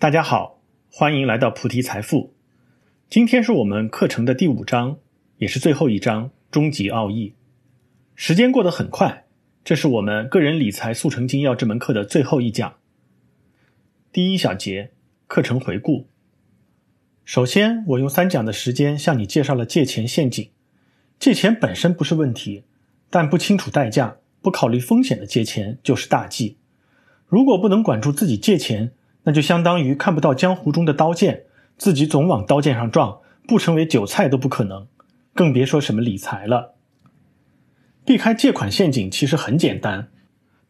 大家好，欢迎来到菩提财富。今天是我们课程的第五章，也是最后一章——终极奥义。时间过得很快，这是我们个人理财速成精要这门课的最后一讲。第一小节课程回顾。首先，我用三讲的时间向你介绍了借钱陷阱。借钱本身不是问题，但不清楚代价、不考虑风险的借钱就是大忌。如果不能管住自己借钱，那就相当于看不到江湖中的刀剑，自己总往刀剑上撞，不成为韭菜都不可能，更别说什么理财了。避开借款陷阱其实很简单，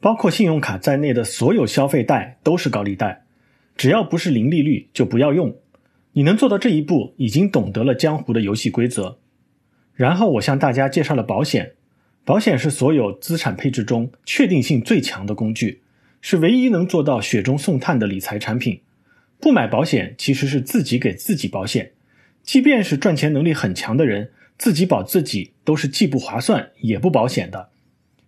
包括信用卡在内的所有消费贷都是高利贷，只要不是零利率就不要用。你能做到这一步，已经懂得了江湖的游戏规则。然后我向大家介绍了保险，保险是所有资产配置中确定性最强的工具。是唯一能做到雪中送炭的理财产品。不买保险其实是自己给自己保险。即便是赚钱能力很强的人，自己保自己都是既不划算也不保险的。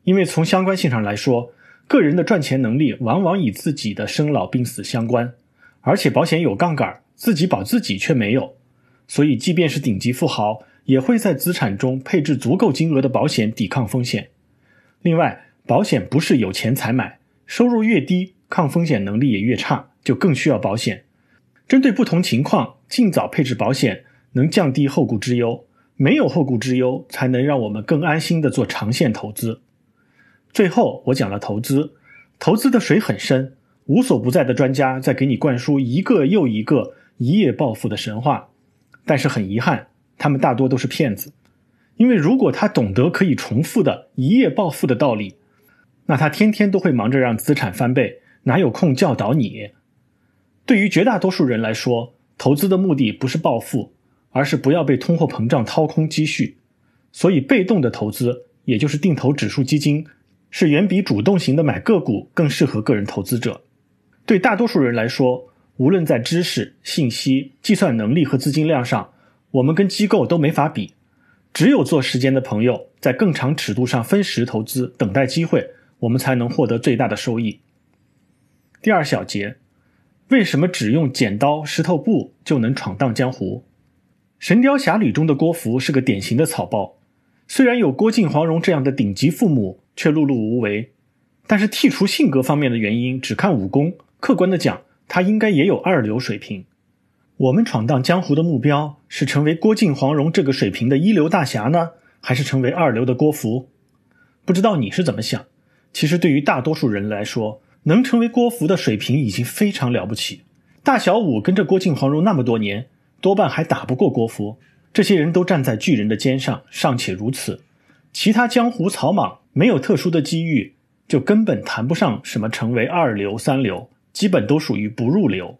因为从相关性上来说，个人的赚钱能力往往与自己的生老病死相关，而且保险有杠杆，自己保自己却没有。所以，即便是顶级富豪，也会在资产中配置足够金额的保险抵抗风险。另外，保险不是有钱才买。收入越低，抗风险能力也越差，就更需要保险。针对不同情况，尽早配置保险，能降低后顾之忧。没有后顾之忧，才能让我们更安心的做长线投资。最后，我讲了投资，投资的水很深，无所不在的专家在给你灌输一个又一个一夜暴富的神话。但是很遗憾，他们大多都是骗子。因为如果他懂得可以重复的一夜暴富的道理，那他天天都会忙着让资产翻倍，哪有空教导你？对于绝大多数人来说，投资的目的不是暴富，而是不要被通货膨胀掏空积蓄。所以，被动的投资，也就是定投指数基金，是远比主动型的买个股更适合个人投资者。对大多数人来说，无论在知识、信息、计算能力和资金量上，我们跟机构都没法比。只有做时间的朋友，在更长尺度上分时投资，等待机会。我们才能获得最大的收益。第二小节，为什么只用剪刀石头布就能闯荡江湖？《神雕侠侣》中的郭芙是个典型的草包，虽然有郭靖、黄蓉这样的顶级父母，却碌碌无为。但是剔除性格方面的原因，只看武功，客观的讲，他应该也有二流水平。我们闯荡江湖的目标是成为郭靖、黄蓉这个水平的一流大侠呢，还是成为二流的郭芙？不知道你是怎么想？其实，对于大多数人来说，能成为郭芙的水平已经非常了不起。大小五跟着郭靖、黄蓉那么多年，多半还打不过郭芙。这些人都站在巨人的肩上，尚且如此，其他江湖草莽没有特殊的机遇，就根本谈不上什么成为二流、三流，基本都属于不入流。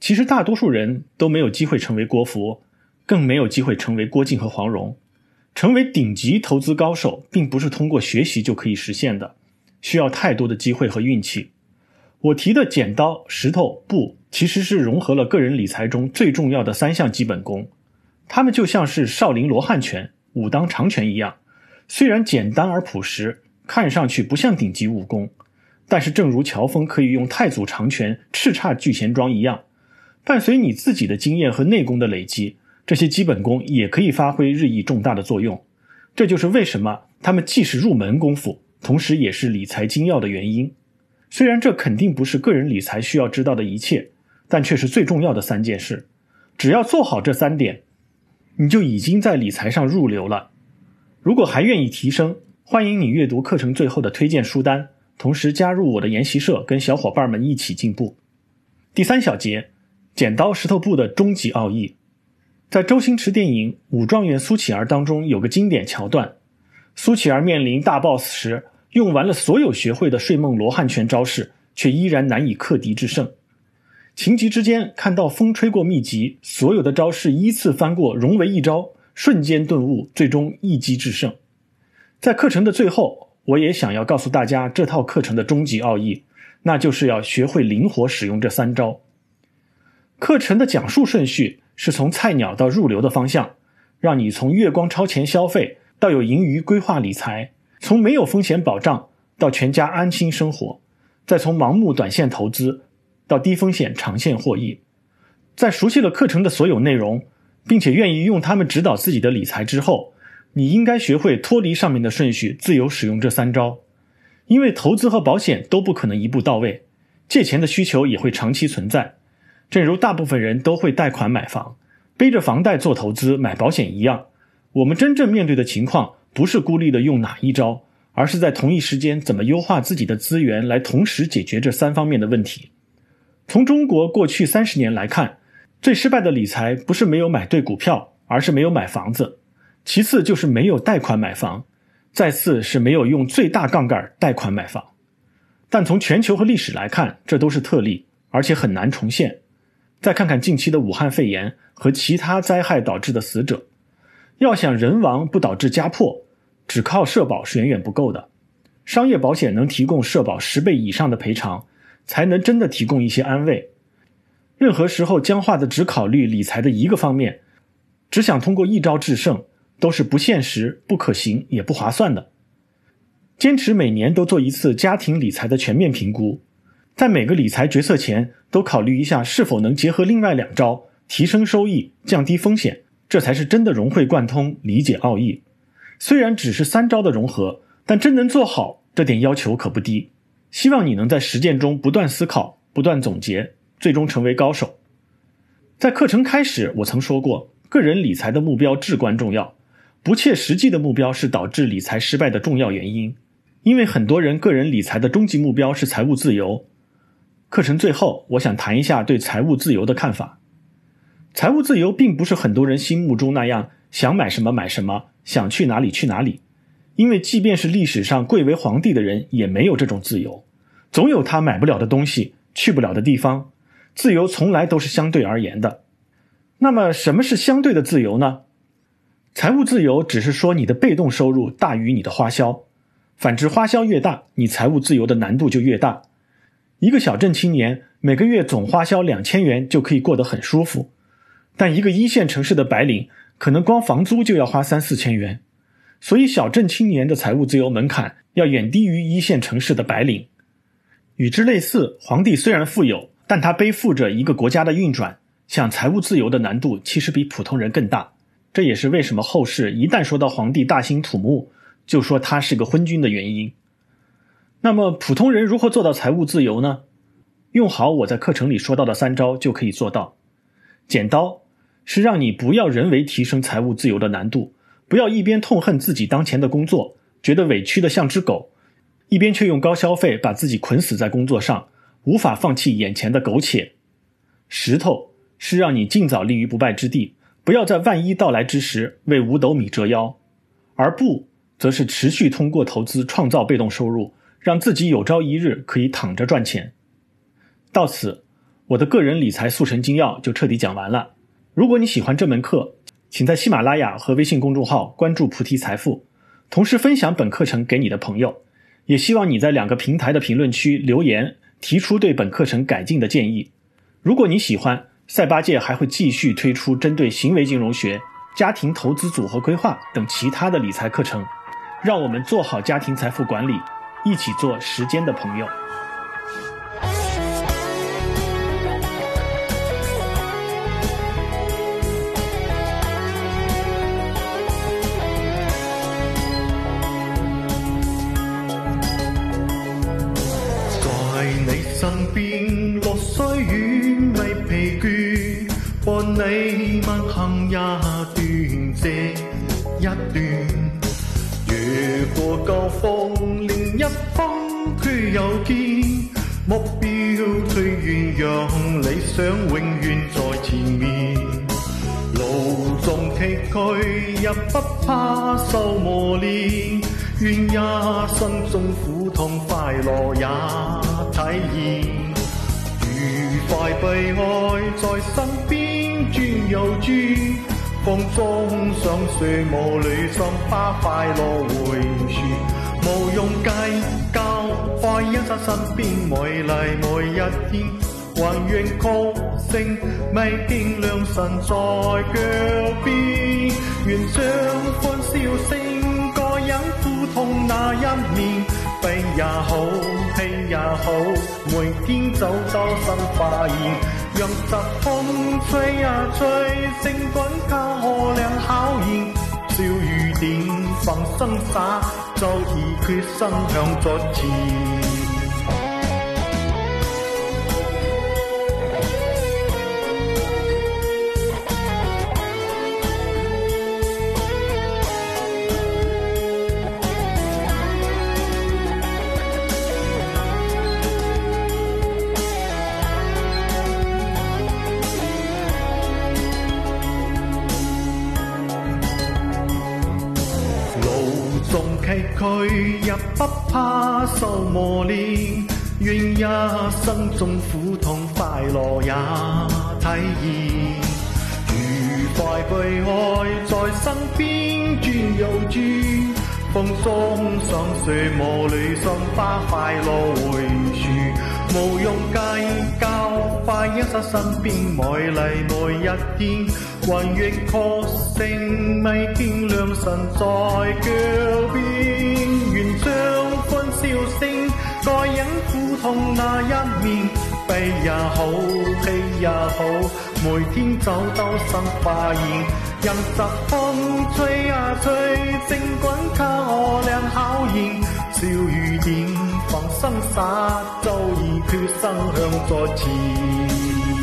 其实，大多数人都没有机会成为郭芙，更没有机会成为郭靖和黄蓉。成为顶级投资高手，并不是通过学习就可以实现的。需要太多的机会和运气。我提的剪刀、石头、布，其实是融合了个人理财中最重要的三项基本功。它们就像是少林罗汉拳、武当长拳一样，虽然简单而朴实，看上去不像顶级武功，但是正如乔峰可以用太祖长拳叱咤聚贤庄一样，伴随你自己的经验和内功的累积，这些基本功也可以发挥日益重大的作用。这就是为什么他们既是入门功夫。同时，也是理财精要的原因。虽然这肯定不是个人理财需要知道的一切，但却是最重要的三件事。只要做好这三点，你就已经在理财上入流了。如果还愿意提升，欢迎你阅读课程最后的推荐书单，同时加入我的研习社，跟小伙伴们一起进步。第三小节：剪刀石头布的终极奥义。在周星驰电影《武状元苏乞儿》当中，有个经典桥段：苏乞儿面临大 boss 时。用完了所有学会的睡梦罗汉拳招式，却依然难以克敌制胜。情急之间，看到风吹过秘籍，所有的招式依次翻过，融为一招，瞬间顿悟，最终一击制胜。在课程的最后，我也想要告诉大家这套课程的终极奥义，那就是要学会灵活使用这三招。课程的讲述顺序是从菜鸟到入流的方向，让你从月光超前消费到有盈余规划理财。从没有风险保障到全家安心生活，再从盲目短线投资到低风险长线获益。在熟悉了课程的所有内容，并且愿意用它们指导自己的理财之后，你应该学会脱离上面的顺序，自由使用这三招。因为投资和保险都不可能一步到位，借钱的需求也会长期存在。正如大部分人都会贷款买房，背着房贷做投资、买保险一样，我们真正面对的情况不是孤立的用哪一招，而是在同一时间怎么优化自己的资源，来同时解决这三方面的问题。从中国过去三十年来看。最失败的理财不是没有买对股票，而是没有买房子；其次就是没有贷款买房；再次是没有用最大杠杆贷款买房。但从全球和历史来看，这都是特例，而且很难重现。再看看近期的武汉肺炎和其他灾害导致的死者，要想人亡不导致家破，只靠社保是远远不够的。商业保险能提供社保十倍以上的赔偿，才能真的提供一些安慰。任何时候僵化的只考虑理财的一个方面，只想通过一招制胜，都是不现实、不可行也不划算的。坚持每年都做一次家庭理财的全面评估，在每个理财决策前都考虑一下是否能结合另外两招，提升收益、降低风险，这才是真的融会贯通、理解奥义。虽然只是三招的融合，但真能做好，这点要求可不低。希望你能在实践中不断思考、不断总结。最终成为高手。在课程开始，我曾说过，个人理财的目标至关重要。不切实际的目标是导致理财失败的重要原因。因为很多人个人理财的终极目标是财务自由。课程最后，我想谈一下对财务自由的看法。财务自由并不是很多人心目中那样，想买什么买什么，想去哪里去哪里。因为即便是历史上贵为皇帝的人，也没有这种自由，总有他买不了的东西，去不了的地方。自由从来都是相对而言的，那么什么是相对的自由呢？财务自由只是说你的被动收入大于你的花销，反之花销越大，你财务自由的难度就越大。一个小镇青年每个月总花销两千元就可以过得很舒服，但一个一线城市的白领可能光房租就要花三四千元，所以小镇青年的财务自由门槛要远低于一线城市的白领。与之类似，皇帝虽然富有。但他背负着一个国家的运转，想财务自由的难度其实比普通人更大。这也是为什么后世一旦说到皇帝大兴土木，就说他是个昏君的原因。那么普通人如何做到财务自由呢？用好我在课程里说到的三招就可以做到。剪刀是让你不要人为提升财务自由的难度，不要一边痛恨自己当前的工作，觉得委屈的像只狗，一边却用高消费把自己捆死在工作上。无法放弃眼前的苟且，石头是让你尽早立于不败之地，不要在万一到来之时为五斗米折腰；而布则是持续通过投资创造被动收入，让自己有朝一日可以躺着赚钱。到此，我的个人理财速成精要就彻底讲完了。如果你喜欢这门课，请在喜马拉雅和微信公众号关注菩提财富，同时分享本课程给你的朋友。也希望你在两个平台的评论区留言。提出对本课程改进的建议。如果你喜欢，赛八戒还会继续推出针对行为金融学、家庭投资组合规划等其他的理财课程。让我们做好家庭财富管理，一起做时间的朋友。你慢行一段接一段。越过旧风，另一方却又见目标最远，让理想永远在前面。路纵崎岖，也不怕受磨练。愿一生中苦痛快乐也体验，愉快悲哀在身边转又转，风中相随无泪心把快乐回旋，无用计较，快欣赏身边美丽每一天，还愿曲声未见良辰在脚边，愿将欢笑声。忍苦痛那一面。悲也好，喜也好，每天走到新发现，让疾风吹呀吹，星滚靠可亮考验，小雨点放生洒，早已决心向昨前。不怕受磨练，愿一生中苦痛快乐也体验。愉快被爱在身边转又转，风中上水磨里上花快乐回旋，无用计较，快欣赏身边美丽每一天，还愿确信未见良辰在脚边。愿脚边。该忍苦痛那一面，悲也好，喜也好，每天走到新发现，任疾风吹呀吹，尽管靠我俩考验，笑雨点放心洒，早已决心向左前。